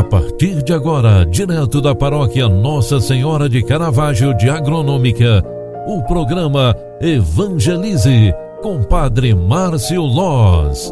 A partir de agora, direto da paróquia Nossa Senhora de Caravaggio de Agronômica, o programa Evangelize com Padre Márcio Loz.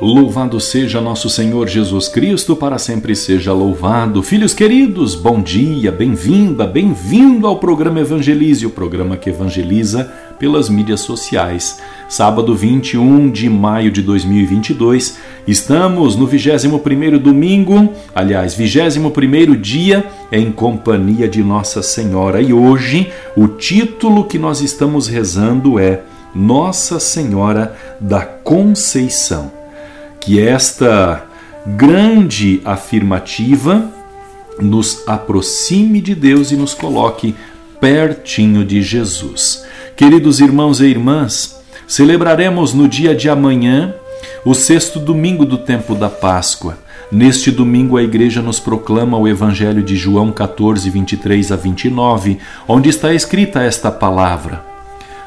Louvado seja nosso Senhor Jesus Cristo, para sempre seja louvado. Filhos queridos, bom dia, bem-vinda, bem-vindo ao programa Evangelize, o programa que evangeliza pelas mídias sociais. Sábado 21 de maio de 2022, estamos no 21º domingo, aliás, 21º dia em companhia de Nossa Senhora. E hoje o título que nós estamos rezando é Nossa Senhora da Conceição que esta grande afirmativa nos aproxime de Deus e nos coloque pertinho de Jesus. Queridos irmãos e irmãs, celebraremos no dia de amanhã o sexto domingo do tempo da Páscoa. Neste domingo, a Igreja nos proclama o Evangelho de João 14, 23 a 29, onde está escrita esta palavra.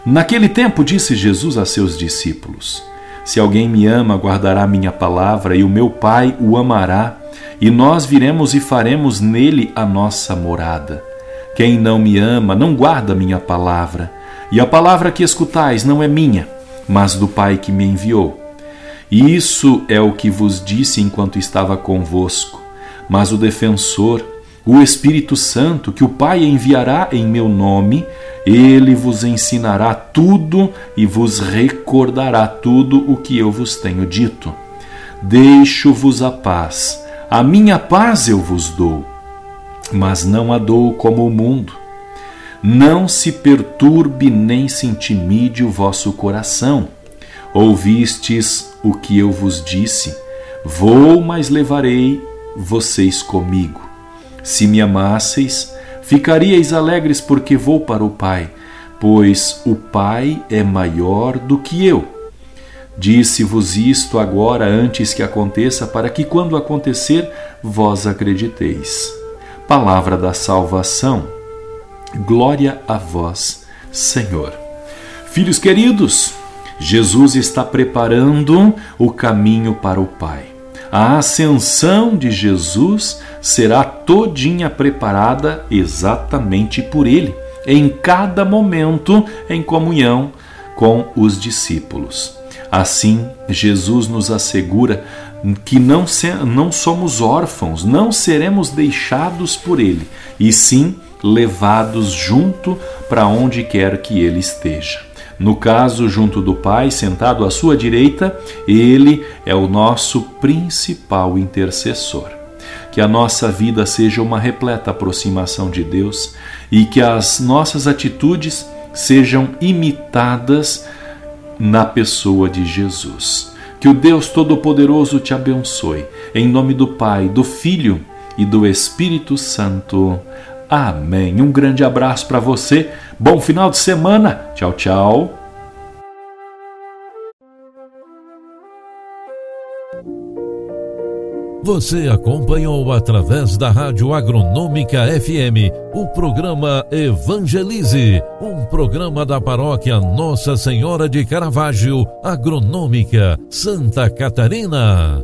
Naquele tempo, disse Jesus a seus discípulos: se alguém me ama, guardará minha palavra, e o meu Pai o amará, e nós viremos e faremos nele a nossa morada. Quem não me ama, não guarda minha palavra, e a palavra que escutais não é minha, mas do Pai que me enviou. Isso é o que vos disse enquanto estava convosco. Mas o defensor, o Espírito Santo, que o Pai enviará em meu nome, ele vos ensinará tudo e vos recordará tudo o que eu vos tenho dito. Deixo-vos a paz, a minha paz eu vos dou, mas não a dou como o mundo. Não se perturbe nem se intimide o vosso coração. Ouvistes o que eu vos disse: Vou, mas levarei vocês comigo. Se me amasseis, Ficaríeis alegres porque vou para o Pai, pois o Pai é maior do que eu. Disse-vos isto agora antes que aconteça, para que quando acontecer, vós acrediteis. Palavra da salvação. Glória a vós, Senhor. Filhos queridos, Jesus está preparando o caminho para o Pai a ascensão de Jesus será todinha preparada exatamente por ele, em cada momento em comunhão com os discípulos. Assim, Jesus nos assegura que não, não somos órfãos, não seremos deixados por Ele, e sim levados junto para onde quer que Ele esteja. No caso, junto do Pai, sentado à sua direita, ele é o nosso principal intercessor. Que a nossa vida seja uma repleta aproximação de Deus e que as nossas atitudes sejam imitadas na pessoa de Jesus. Que o Deus Todo-Poderoso te abençoe. Em nome do Pai, do Filho e do Espírito Santo. Amém. Um grande abraço para você. Bom final de semana. Tchau, tchau. Você acompanhou através da Rádio Agronômica FM o programa Evangelize, um programa da paróquia Nossa Senhora de Caravaggio, Agronômica, Santa Catarina.